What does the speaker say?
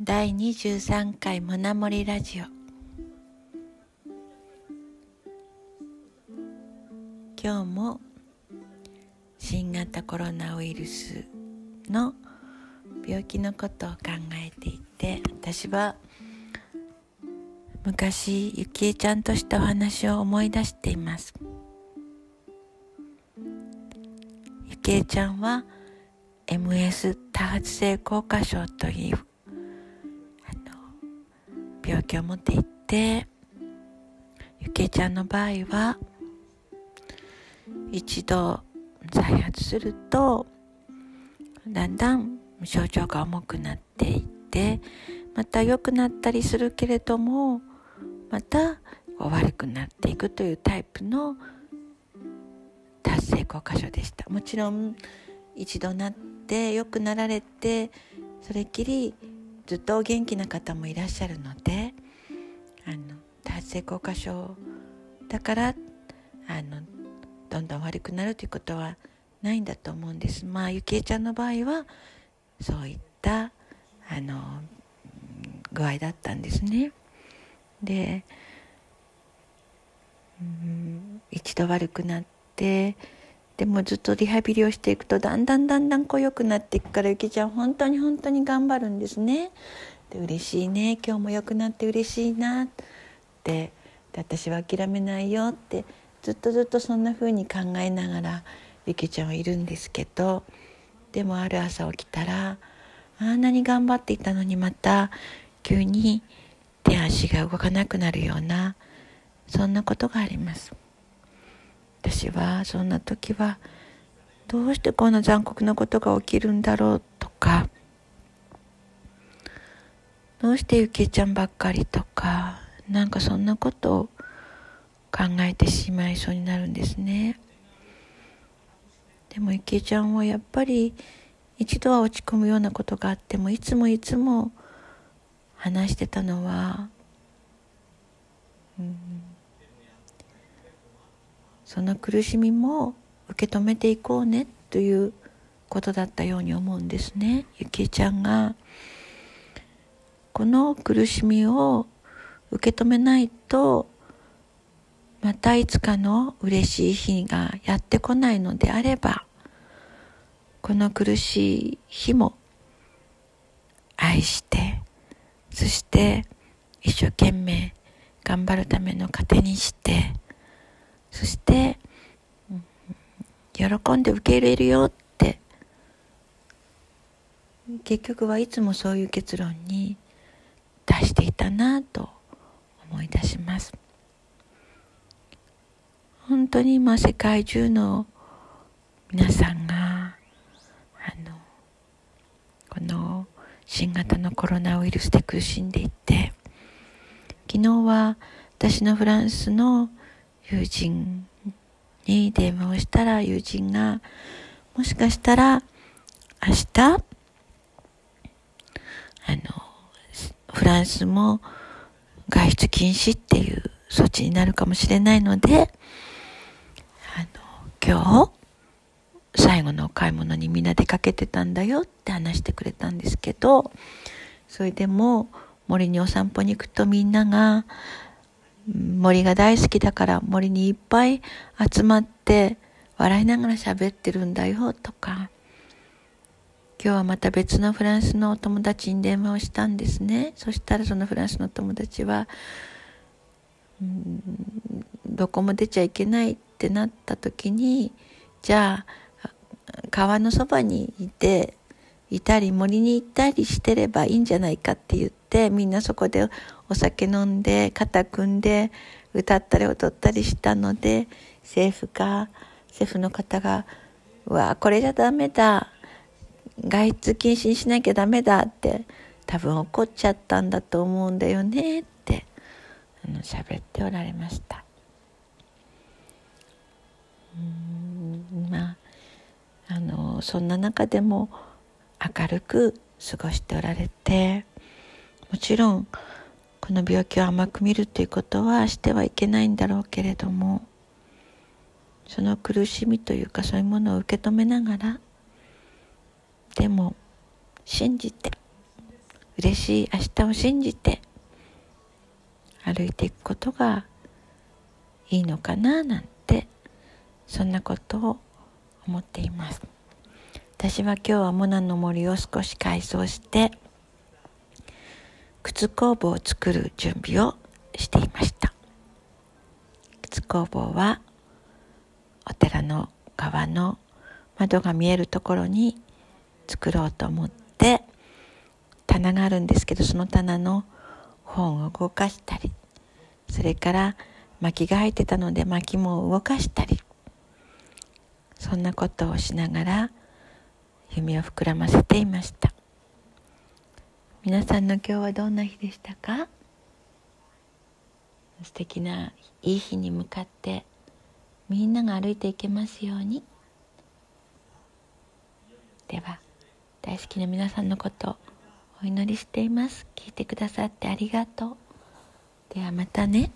第23回モナモリラジオ。今日も新型コロナウイルスの病気のことを考えていて私は昔ゆきえちゃんとしたお話を思い出しています。ゆきえちゃんは MS 多発性硬化症という病気を持っていてゆきえちゃんの場合は一度再発するとだんだん症状が重くなっていってまた良くなったりするけれどもまた悪くなっていくというタイプの達成効果症でした。もちろん一度なって良くなられてそれっきりずっとお元気な方もいらっしゃるのであの達成効果症だからあのどんどん悪くなるということはないんだと思うんです。まあゆきえちゃんの場合はそういったあの具合だったんですね。で、うん、一度悪くなってでもずっとリハビリをしていくとだんだんだんだんこう良くなっていくからゆきちゃん本当に本当に頑張るんですね。で嬉しいね今日も良くなって嬉しいなってで私は諦めないよってずっとずっとそんな風に考えながらゆきちゃんはいるんですけどでもある朝起きたらあんなに頑張っていたのにまた急に手足が動かなくなるようなそんなことがあります。私はそんな時はどうしてこんな残酷なことが起きるんだろうとかどうしてゆきえちゃんばっかりとかなんかそんなことを考えてしまいそうになるんですね。でもゆきえちゃんはやっぱり一度は落ち込むようなことがあってもいつもいつも話してたのは、うん。その苦しみも受け止めていこうねということだったように思うんですね。ゆきえちゃんがこの苦しみを受け止めないとまたいつかの嬉しい日がやってこないのであればこの苦しい日も愛してそして一生懸命頑張るための糧にしてそして、喜んで受け入れるよって。結局はいつもそういう結論に出していたなと思い出します。本当に今世界中の皆さんがあのこの新型のコロナウイルスで苦しんでいて昨日は私のフランスの友人に電話をしたら友人がもしかしたら明日あのフランスも外出禁止っていう措置になるかもしれないのであの今日最後のお買い物にみんな出かけてたんだよって話してくれたんですけどそれでも森にお散歩に行くとみんなが森が大好きだから森にいっぱい集まって笑いながら喋ってるんだよとか。今日はまた別のフランスのお友達に電話をしたんですね。そしたらそのフランスの友達はうんどこも出ちゃいけないってなった時にじゃあ川のそばにいていたり森に行ったりしてればいいんじゃないかって言ってみんなそこでお酒飲んで肩組んで歌ったり踊ったりしたので政府か政府の方が「うわこれじゃダメだ外出禁止にしなきゃダメだ」って多分怒っちゃったんだと思うんだよねってあの喋っておられました。うんまああのそんな中でも明るく過ごしておられてもちろんこの病気を甘く見るということはしてはいけないんだろうけれどもその苦しみというかそういうものを受け止めながらでも信じて嬉しい明日を信じて歩いていくことがいいのかななんてそんなことを思っています。私は今日はモナの森を少し改装して靴工房を作る準備をしていました。靴工房はお寺の側の窓が見えるところに作ろうと思って棚があるんですけどその棚の本を動かしたりそれから薪が入ってたので薪も動かしたりそんなことをしながら夢を膨らませていました。皆さんの今日はどんな日でしたか？素敵ないい日に向かってみんなが歩いていけますように。では大好きな皆さんのことお祈りしています。聞いてくださってありがとう。ではまたね。